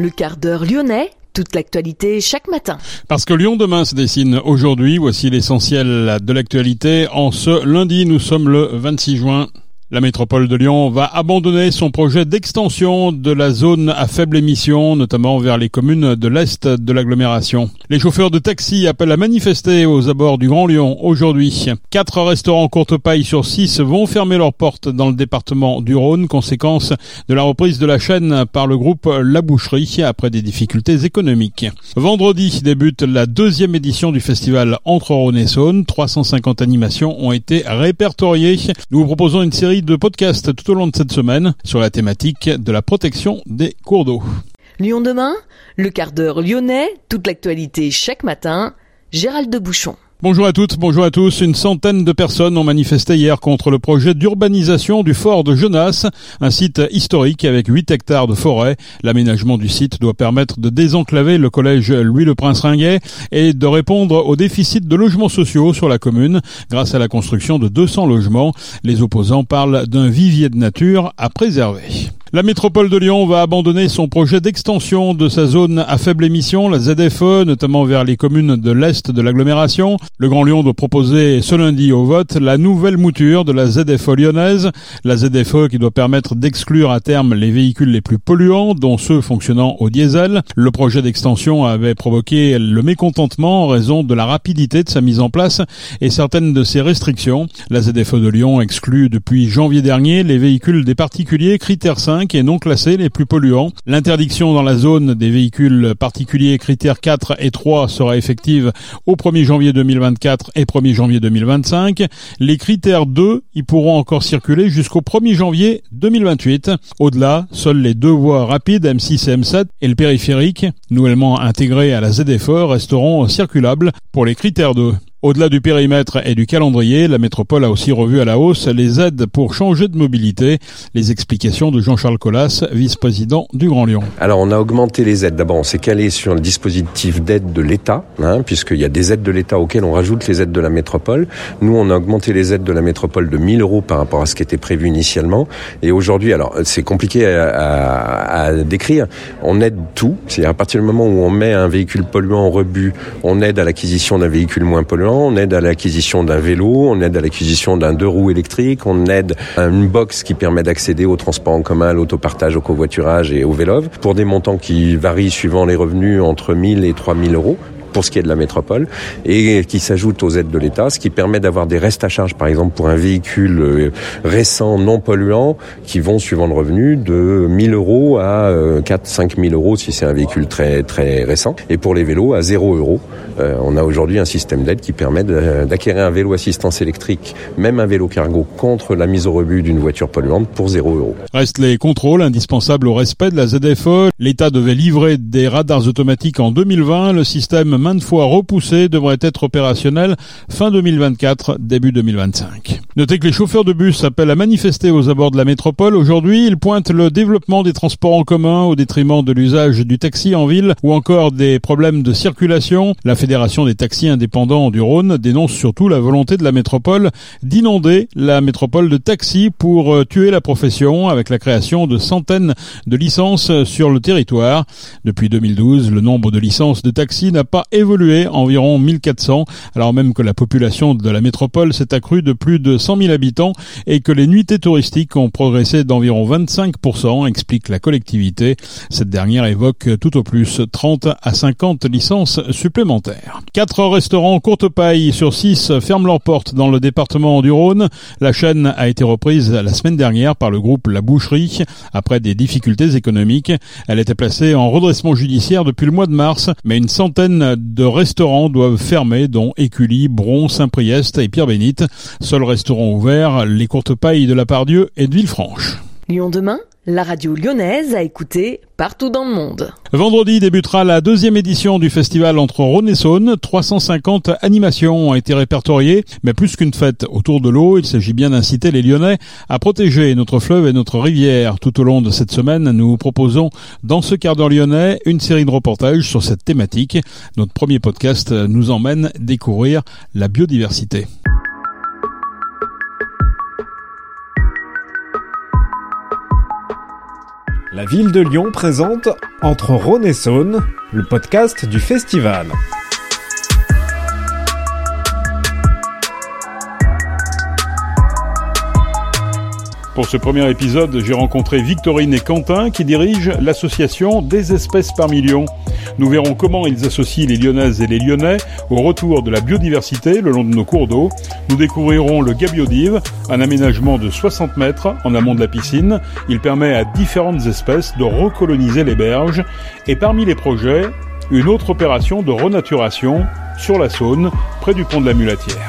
Le quart d'heure lyonnais, toute l'actualité chaque matin. Parce que Lyon demain se dessine aujourd'hui, voici l'essentiel de l'actualité. En ce lundi, nous sommes le 26 juin. La métropole de Lyon va abandonner son projet d'extension de la zone à faible émission, notamment vers les communes de l'Est de l'agglomération. Les chauffeurs de taxi appellent à manifester aux abords du Grand Lyon aujourd'hui. Quatre restaurants courte paille sur six vont fermer leurs portes dans le département du Rhône, conséquence de la reprise de la chaîne par le groupe La Boucherie après des difficultés économiques. Vendredi débute la deuxième édition du festival Entre Rhône et Saône. 350 animations ont été répertoriées. Nous vous proposons une série de podcasts tout au long de cette semaine sur la thématique de la protection des cours d'eau. Lyon demain, le quart d'heure lyonnais, toute l'actualité chaque matin, Gérald de Bouchon. Bonjour à toutes, bonjour à tous. Une centaine de personnes ont manifesté hier contre le projet d'urbanisation du fort de Genasse, un site historique avec 8 hectares de forêt. L'aménagement du site doit permettre de désenclaver le collège Louis le Prince Ringuet et de répondre au déficit de logements sociaux sur la commune grâce à la construction de 200 logements. Les opposants parlent d'un vivier de nature à préserver. La métropole de Lyon va abandonner son projet d'extension de sa zone à faible émission, la ZFE, notamment vers les communes de l'Est de l'agglomération. Le Grand Lyon doit proposer ce lundi au vote la nouvelle mouture de la ZFE lyonnaise, la ZFE qui doit permettre d'exclure à terme les véhicules les plus polluants, dont ceux fonctionnant au diesel. Le projet d'extension avait provoqué le mécontentement en raison de la rapidité de sa mise en place et certaines de ses restrictions. La ZFE de Lyon exclut depuis janvier dernier les véhicules des particuliers critère 5 et non classés les plus polluants. L'interdiction dans la zone des véhicules particuliers critères 4 et 3 sera effective au 1er janvier 2024 et 1er janvier 2025. Les critères 2 y pourront encore circuler jusqu'au 1er janvier 2028. Au-delà, seules les deux voies rapides M6 et M7 et le périphérique, nouvellement intégrés à la ZFE, resteront circulables pour les critères 2. Au-delà du périmètre et du calendrier, la métropole a aussi revu à la hausse les aides pour changer de mobilité. Les explications de Jean-Charles Collas, vice-président du Grand Lyon. Alors on a augmenté les aides. D'abord on s'est calé sur le dispositif d'aide de l'État, hein, puisqu'il y a des aides de l'État auxquelles on rajoute les aides de la métropole. Nous on a augmenté les aides de la métropole de 1000 euros par rapport à ce qui était prévu initialement. Et aujourd'hui, alors c'est compliqué à, à, à, décrire, on aide tout. C'est-à-dire à partir du moment où on met un véhicule polluant en rebut, on aide à l'acquisition d'un véhicule moins polluant on aide à l'acquisition d'un vélo, on aide à l'acquisition d'un deux roues électriques, on aide à une box qui permet d'accéder au transport en commun, à l'autopartage, au covoiturage et au vélo, pour des montants qui varient suivant les revenus entre 1000 et 3000 euros pour ce qui est de la métropole, et qui s'ajoute aux aides de l'État, ce qui permet d'avoir des restes à charge, par exemple, pour un véhicule euh, récent, non polluant, qui vont, suivant le revenu, de 1000 euros à 4 5 000 euros si c'est un véhicule très, très récent, et pour les vélos, à 0 euros. Euh, on a aujourd'hui un système d'aide qui permet d'acquérir un vélo assistance électrique, même un vélo cargo, contre la mise au rebut d'une voiture polluante pour 0 euros. Restent les contrôles indispensables au respect de la ZFE. L'État devait livrer des radars automatiques en 2020. Le système maintes fois repoussé, devrait être opérationnel fin 2024, début 2025. Notez que les chauffeurs de bus appellent à manifester aux abords de la métropole. Aujourd'hui, ils pointent le développement des transports en commun au détriment de l'usage du taxi en ville ou encore des problèmes de circulation. La Fédération des taxis indépendants du Rhône dénonce surtout la volonté de la métropole d'inonder la métropole de taxis pour euh, tuer la profession avec la création de centaines de licences sur le territoire. Depuis 2012, le nombre de licences de taxis n'a pas évolué, environ 1400, alors même que la population de la métropole s'est accrue de plus de 100 000 habitants et que les nuitées touristiques ont progressé d'environ 25%, explique la collectivité. Cette dernière évoque tout au plus 30 à 50 licences supplémentaires. Quatre restaurants courte paille sur six ferment leurs portes dans le département du Rhône. La chaîne a été reprise la semaine dernière par le groupe La Boucherie après des difficultés économiques. Elle était placée en redressement judiciaire depuis le mois de mars, mais une centaine de restaurants doivent fermer, dont Écully, Bron, Saint-Priest et Pierre-Bénite. Seuls restaurants ouverts, les courtes pailles de la Pardieu et de Villefranche. Lyon demain la radio lyonnaise a écouté partout dans le monde. Vendredi débutera la deuxième édition du festival entre Rhône et Saône. 350 animations ont été répertoriées, mais plus qu'une fête autour de l'eau, il s'agit bien d'inciter les Lyonnais à protéger notre fleuve et notre rivière. Tout au long de cette semaine, nous proposons dans ce quart d'heure lyonnais une série de reportages sur cette thématique. Notre premier podcast nous emmène découvrir la biodiversité. La ville de Lyon présente Entre Rhône et Saône, le podcast du festival. Pour ce premier épisode, j'ai rencontré Victorine et Quentin qui dirigent l'association Des espèces par million. Nous verrons comment ils associent les Lyonnaises et les Lyonnais au retour de la biodiversité le long de nos cours d'eau. Nous découvrirons le Gabiodive, un aménagement de 60 mètres en amont de la piscine. Il permet à différentes espèces de recoloniser les berges. Et parmi les projets, une autre opération de renaturation sur la Saône, près du pont de la Mulatière.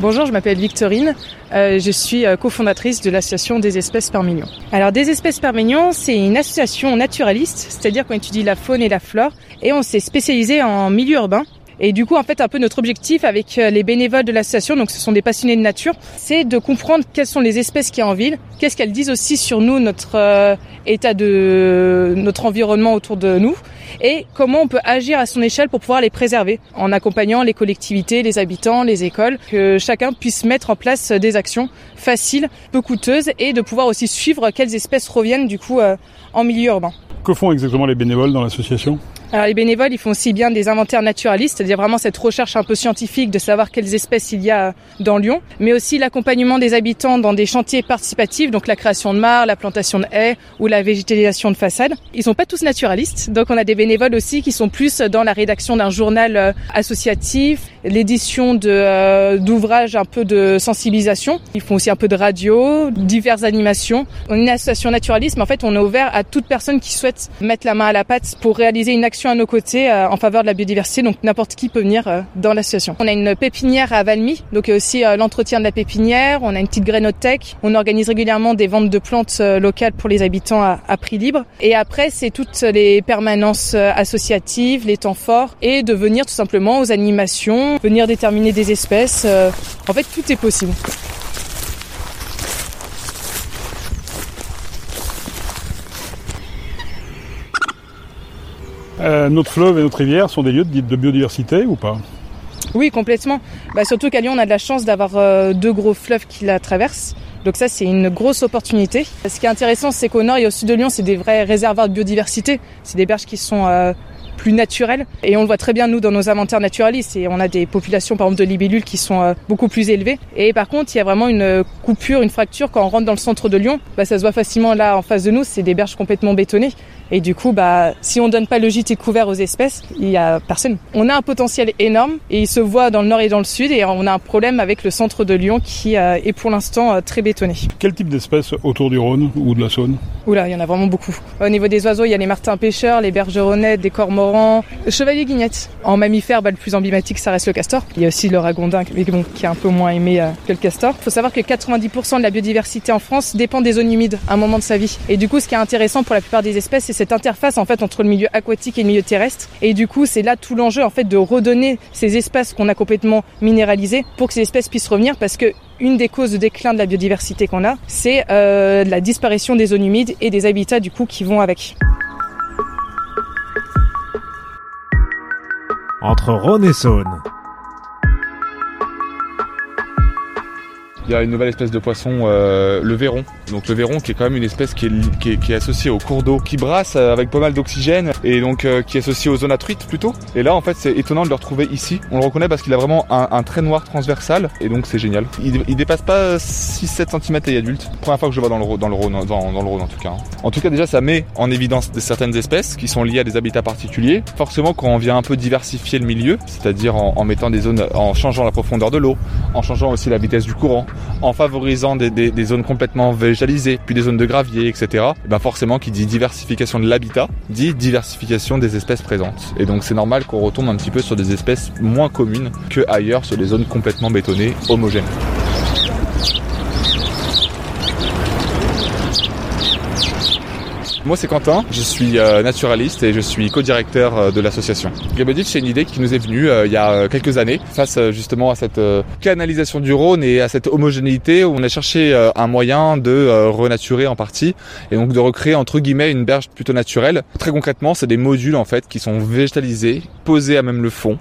Bonjour, je m'appelle Victorine. Euh, je suis euh, cofondatrice de l'association des espèces par. Alors, des espèces par c'est une association naturaliste, c'est-à-dire qu'on étudie la faune et la flore, et on s'est spécialisé en milieu urbain. Et du coup, en fait, un peu notre objectif avec euh, les bénévoles de l'association, donc ce sont des passionnés de nature, c'est de comprendre quelles sont les espèces qu'il y a en ville, qu'est-ce qu'elles disent aussi sur nous, notre euh, état de notre environnement autour de nous, et comment on peut agir à son échelle pour pouvoir les préserver, en accompagnant les collectivités, les habitants, les écoles, que chacun puisse mettre en place des actions faciles, peu coûteuses, et de pouvoir aussi suivre quelles espèces reviennent du coup euh, en milieu urbain. Que font exactement les bénévoles dans l'association? Alors les bénévoles, ils font aussi bien des inventaires naturalistes, c'est-à-dire vraiment cette recherche un peu scientifique de savoir quelles espèces il y a dans Lyon, mais aussi l'accompagnement des habitants dans des chantiers participatifs, donc la création de mares, la plantation de haies ou la végétalisation de façades. Ils sont pas tous naturalistes, donc on a des bénévoles aussi qui sont plus dans la rédaction d'un journal euh, associatif, l'édition de euh, d'ouvrages un peu de sensibilisation. Ils font aussi un peu de radio, diverses animations. On est une association naturaliste, mais en fait on est ouvert à toute personne qui souhaite mettre la main à la pâte pour réaliser une action à nos côtés euh, en faveur de la biodiversité, donc n'importe qui peut venir euh, dans l'association. On a une pépinière à Valmy, donc aussi euh, l'entretien de la pépinière, on a une petite grénothèque, on organise régulièrement des ventes de plantes locales pour les habitants à prix libre. Et après, c'est toutes les permanences associatives, les temps forts, et de venir tout simplement aux animations, venir déterminer des espèces. En fait, tout est possible. Euh, notre fleuve et notre rivière sont des lieux de, biodiversité ou pas Oui, complètement. Bah, surtout qu'à Lyon, on a de la chance d'avoir euh, deux gros fleuves qui la traversent. Donc ça, c'est une grosse opportunité. Ce qui est intéressant, c'est qu'au nord et au sud de Lyon, c'est des vrais réservoirs de biodiversité. C'est des berges qui sont euh, plus naturelles. Et on le voit très bien, nous, dans nos inventaires naturalistes. Et on a des populations, par exemple, de libellules qui sont euh, beaucoup plus élevées. Et par contre, il y a vraiment une coupure, une fracture quand on rentre dans le centre de Lyon. Bah, ça se voit facilement là, en face de nous. C'est des berges complètement bétonnées. Et du coup, bah, si on donne pas le gîte couvert aux espèces, il y a personne. On a un potentiel énorme et il se voit dans le nord et dans le sud et on a un problème avec le centre de Lyon qui euh, est pour l'instant euh, très bétonné. Quel type d'espèces autour du Rhône ou de la Saône? Oula, il y en a vraiment beaucoup. Au niveau des oiseaux, il y a les martins pêcheurs, les bergeronnettes, des cormorans, le chevalier guignette. En mammifère, bah, le plus emblématique, ça reste le castor. Il y a aussi le ragondin, qui est un peu moins aimé euh, que le castor. Il faut savoir que 90% de la biodiversité en France dépend des zones humides à un moment de sa vie. Et du coup, ce qui est intéressant pour la plupart des espèces, c'est cette interface en fait entre le milieu aquatique et le milieu terrestre. Et du coup, c'est là tout l'enjeu en fait de redonner ces espaces qu'on a complètement minéralisés pour que ces espèces puissent revenir parce que une des causes de déclin de la biodiversité qu'on a, c'est euh, la disparition des zones humides et des habitats du coup qui vont avec. Entre Rhône et Saône. Il y a une nouvelle espèce de poisson, euh, le verron. Donc le verron qui est quand même une espèce qui est, associée au cours d'eau, qui brasse avec pas mal d'oxygène et donc euh, qui est associée aux zones à truites plutôt. Et là en fait c'est étonnant de le retrouver ici. On le reconnaît parce qu'il a vraiment un, trait noir transversal et donc c'est génial. Il, dépasse pas 6-7 cm et adulte. Première fois que je le vois dans le, dans le Rhône, dans, le Rhône en tout cas. En tout cas déjà ça met en évidence certaines espèces qui sont liées à des habitats particuliers. Forcément quand on vient un peu diversifier le milieu, c'est-à-dire en mettant des zones, en changeant la profondeur de l'eau, en changeant aussi la vitesse du courant, en favorisant des, zones complètement végétalisées, puis des zones de gravier, etc. Et ben forcément, qui dit diversification de l'habitat, dit diversification des espèces présentes. Et donc c'est normal qu'on retombe un petit peu sur des espèces moins communes que ailleurs sur des zones complètement bétonnées, homogènes. Moi c'est Quentin, je suis euh, naturaliste et je suis co-directeur euh, de l'association. Gaboditch c'est une idée qui nous est venue euh, il y a quelques années face justement à cette canalisation du Rhône et à cette homogénéité où on a cherché un moyen de renaturer en partie et donc de recréer entre guillemets une berge plutôt naturelle. Très concrètement c'est des modules en fait qui sont végétalisés, posés à même le fond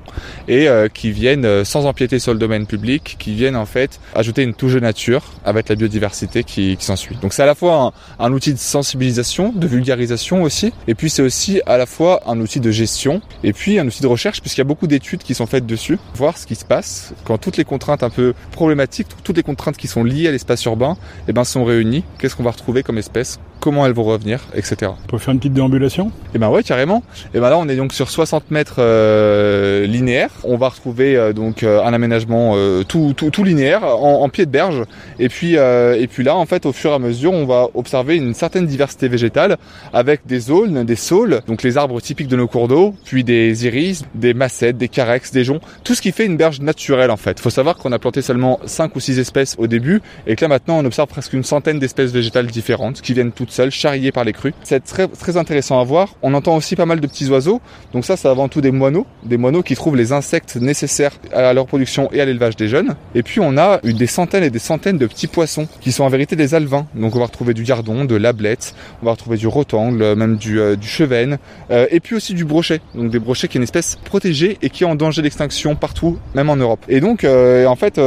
et qui viennent sans empiéter sur le domaine public, qui viennent en fait ajouter une touche de nature avec la biodiversité qui, qui s'ensuit. Donc c'est à la fois un, un outil de sensibilisation, de vulgarisation aussi, et puis c'est aussi à la fois un outil de gestion, et puis un outil de recherche, puisqu'il y a beaucoup d'études qui sont faites dessus, voir ce qui se passe quand toutes les contraintes un peu problématiques, toutes les contraintes qui sont liées à l'espace urbain, eh ben, sont réunies. Qu'est-ce qu'on va retrouver comme espèce comment elles vont revenir, etc. On peut faire une petite déambulation? Eh ben ouais, carrément. Et eh ben là, on est donc sur 60 mètres euh, linéaires. On va retrouver euh, donc euh, un aménagement tout, tout, tout, linéaire en, en, pied de berge. Et puis et puis là, en fait, au fur et à mesure, on va observer une certaine diversité végétale avec des aulnes, des saules, donc les arbres typiques de nos cours d'eau, puis des iris, des massettes, des carex, des joncs, tout ce qui fait une berge naturelle en fait. Faut savoir qu'on a planté seulement 5 ou 6 espèces au début et que là maintenant on observe presque une centaine d'espèces végétales différentes qui viennent toutes seul, charrié par les crues. C'est très, très intéressant à voir. On entend aussi pas mal de petits oiseaux. Donc ça, c'est avant tout des moineaux. Des moineaux qui trouvent les insectes nécessaires à leur production et à l'élevage des jeunes. Et puis on a des centaines et des centaines de petits poissons qui sont en vérité des alevins. Donc on va retrouver du gardon, de l'ablette, on va retrouver du rotangle, même du, euh, du chevenne, euh, et puis aussi du brochet. Donc des brochets qui est une espèce protégée et qui est en danger d'extinction partout, même en Europe. Et donc euh, en fait,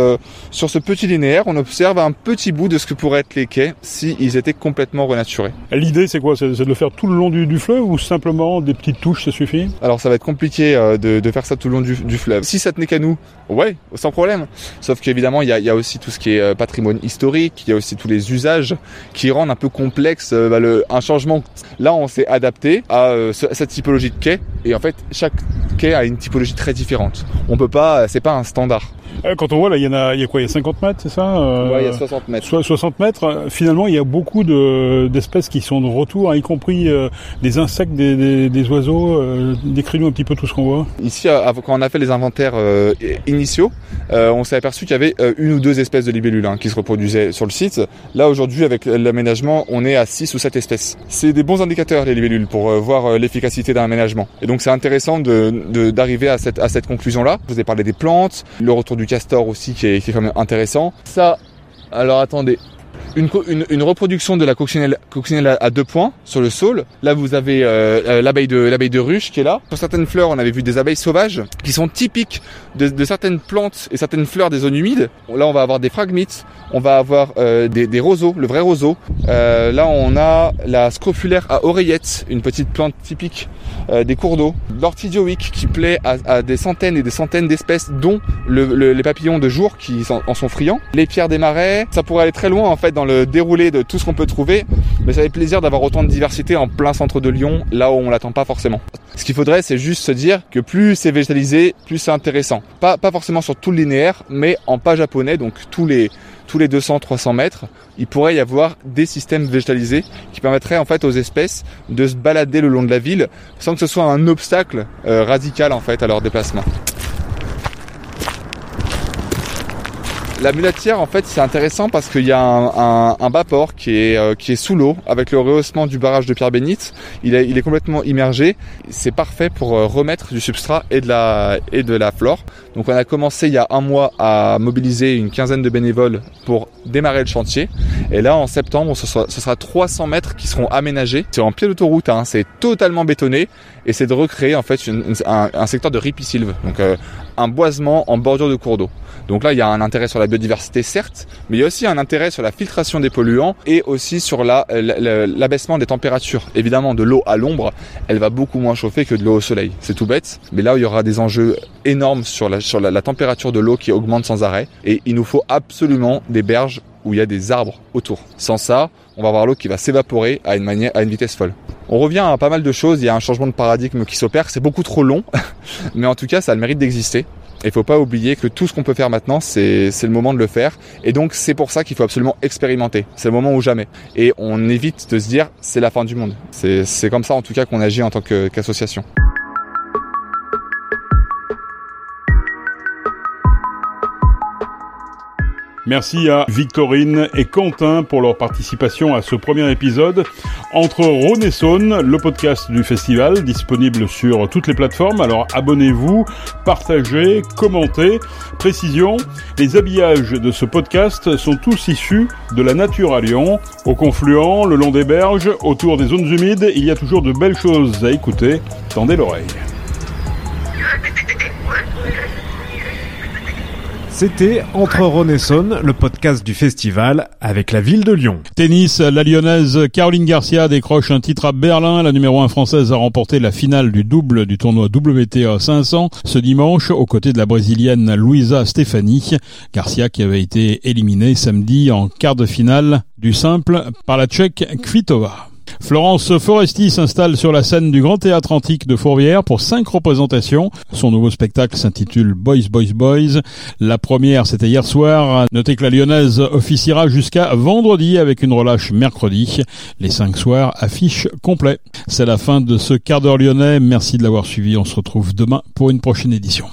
sur ce petit linéaire, on observe un petit bout de ce que pourraient être les quais si ils étaient complètement renaturés. L'idée, c'est quoi? C'est de le faire tout le long du, fleuve ou simplement des petites touches, ça suffit? Alors, ça va être compliqué euh, de, faire ça tout le long du, fleuve. Si ça tenait qu'à nous, ouais, sans problème. Sauf qu'évidemment, il y a, aussi tout ce qui est euh, patrimoine historique, il y a aussi tous les usages qui rendent un peu complexe euh, bah, un changement. Là, on s'est adapté à cette typologie de quai et en fait, chaque quai a une typologie très différente. On peut pas, c'est pas un standard. Euh, quand on voit là, il y en a, il y a quoi Il y a 50 mètres, c'est ça euh, Ouais, il y a 60 mètres. 60 mètres. Euh, finalement, il y a beaucoup de, d'espèces qui sont de retour, hein, y compris des insectes, des, des, oiseaux. Euh, Décris-nous un petit peu tout ce qu'on voit. Ici, quand on a fait les inventaires initiaux, on s'est aperçu qu'il y avait une ou deux espèces de libellules hein, qui se reproduisaient sur le site. Là, aujourd'hui, avec l'aménagement, on est à 6 ou 7 espèces. C'est des bons indicateurs les libellules pour voir l'efficacité d'un aménagement. Et donc, c'est intéressant de, d'arriver à cette, à cette conclusion-là. Je vous ai parlé des plantes, le retour du du castor aussi qui est, qui est quand même intéressant. Ça, alors attendez, une, une, reproduction de la coccinelle, coccinelle à, deux points sur le sol. Là, vous avez euh, euh, l'abeille de l'abeille de ruche qui est là. Pour certaines fleurs, on avait vu des abeilles sauvages qui sont typiques de, de certaines plantes et certaines fleurs des zones humides. Là, on va avoir des phragmites, on va avoir euh, des, des, roseaux, le vrai roseau. là, on a la scrofulaire à oreillette, une petite plante typique des cours d'eau. L'ortidioïque qui plaît à, à, des centaines et des centaines d'espèces, dont le, les papillons de jour qui en sont friands. Les pierres des marais, ça pourrait aller très loin en fait dans le déroulé de tout ce qu'on peut trouver, mais ça fait plaisir d'avoir autant de diversité en plein centre de Lyon, là où on l'attend pas forcément. Ce qu'il faudrait, c'est juste se dire que plus c'est végétalisé, plus c'est intéressant. Pas, pas forcément sur tout le linéaire, mais en pas japonais, donc tous les tous les 200-300 mètres, il pourrait y avoir des systèmes végétalisés qui permettraient en fait aux espèces de se balader le long de la ville sans que ce soit un obstacle euh, radical en fait à leur déplacement. La mulatière, en fait, c'est intéressant parce qu'il y a un, un, bas port qui est, euh, qui est sous l'eau avec le rehaussement du barrage de Pierre Bénite. Il est, il est complètement immergé. C'est parfait pour euh, remettre du substrat et de la, et de la flore. Donc, on a commencé il y a un mois à mobiliser une quinzaine de bénévoles pour démarrer le chantier. Et là, en septembre, ce sera, ce sera 300 mètres qui seront aménagés. C'est en pied d'autoroute, hein, c'est totalement bétonné et c'est de recréer en fait un, un, secteur de ripisylve. Donc, euh, un boisement en bordure de cours d'eau. Donc là, il y a un intérêt sur la biodiversité, certes, mais il y a aussi un intérêt sur la filtration des polluants et aussi sur l'abaissement des températures. Évidemment, de l'eau à l'ombre, elle va beaucoup moins chauffer que de l'eau au soleil. C'est tout bête, mais là, il y aura des enjeux énormes sur la, sur la température de l'eau qui augmente sans arrêt. Et il nous faut absolument des berges où il y a des arbres autour. Sans ça, on va avoir l'eau qui va s'évaporer à une manière, à une vitesse folle. On revient à pas mal de choses, il y a un changement de paradigme qui s'opère, c'est beaucoup trop long, mais en tout cas ça a le mérite d'exister. Et faut pas oublier que tout ce qu'on peut faire maintenant, c'est le moment de le faire. Et donc c'est pour ça qu'il faut absolument expérimenter. C'est le moment ou jamais. Et on évite de se dire c'est la fin du monde. C'est comme ça en tout cas qu'on agit en tant qu'association. Merci à Victorine et Quentin pour leur participation à ce premier épisode. Entre Rhône et Saône, le podcast du festival, disponible sur toutes les plateformes. Alors abonnez-vous, partagez, commentez. Précision, les habillages de ce podcast sont tous issus de la nature à Lyon. Au confluent, le long des berges, autour des zones humides, il y a toujours de belles choses à écouter. Tendez l'oreille. C'était Entre Rhône et le podcast du festival avec la ville de Lyon. Tennis, la lyonnaise Caroline Garcia décroche un titre à Berlin. La numéro 1 française a remporté la finale du double du tournoi WTA 500 ce dimanche aux côtés de la brésilienne Luisa Stefani. Garcia qui avait été éliminée samedi en quart de finale du simple par la tchèque Kvitova. Florence Foresti s'installe sur la scène du Grand Théâtre Antique de Fourvière pour cinq représentations. Son nouveau spectacle s'intitule Boys, Boys, Boys. La première, c'était hier soir. Notez que la lyonnaise officiera jusqu'à vendredi avec une relâche mercredi. Les cinq soirs affichent complet. C'est la fin de ce quart d'heure lyonnais. Merci de l'avoir suivi. On se retrouve demain pour une prochaine édition.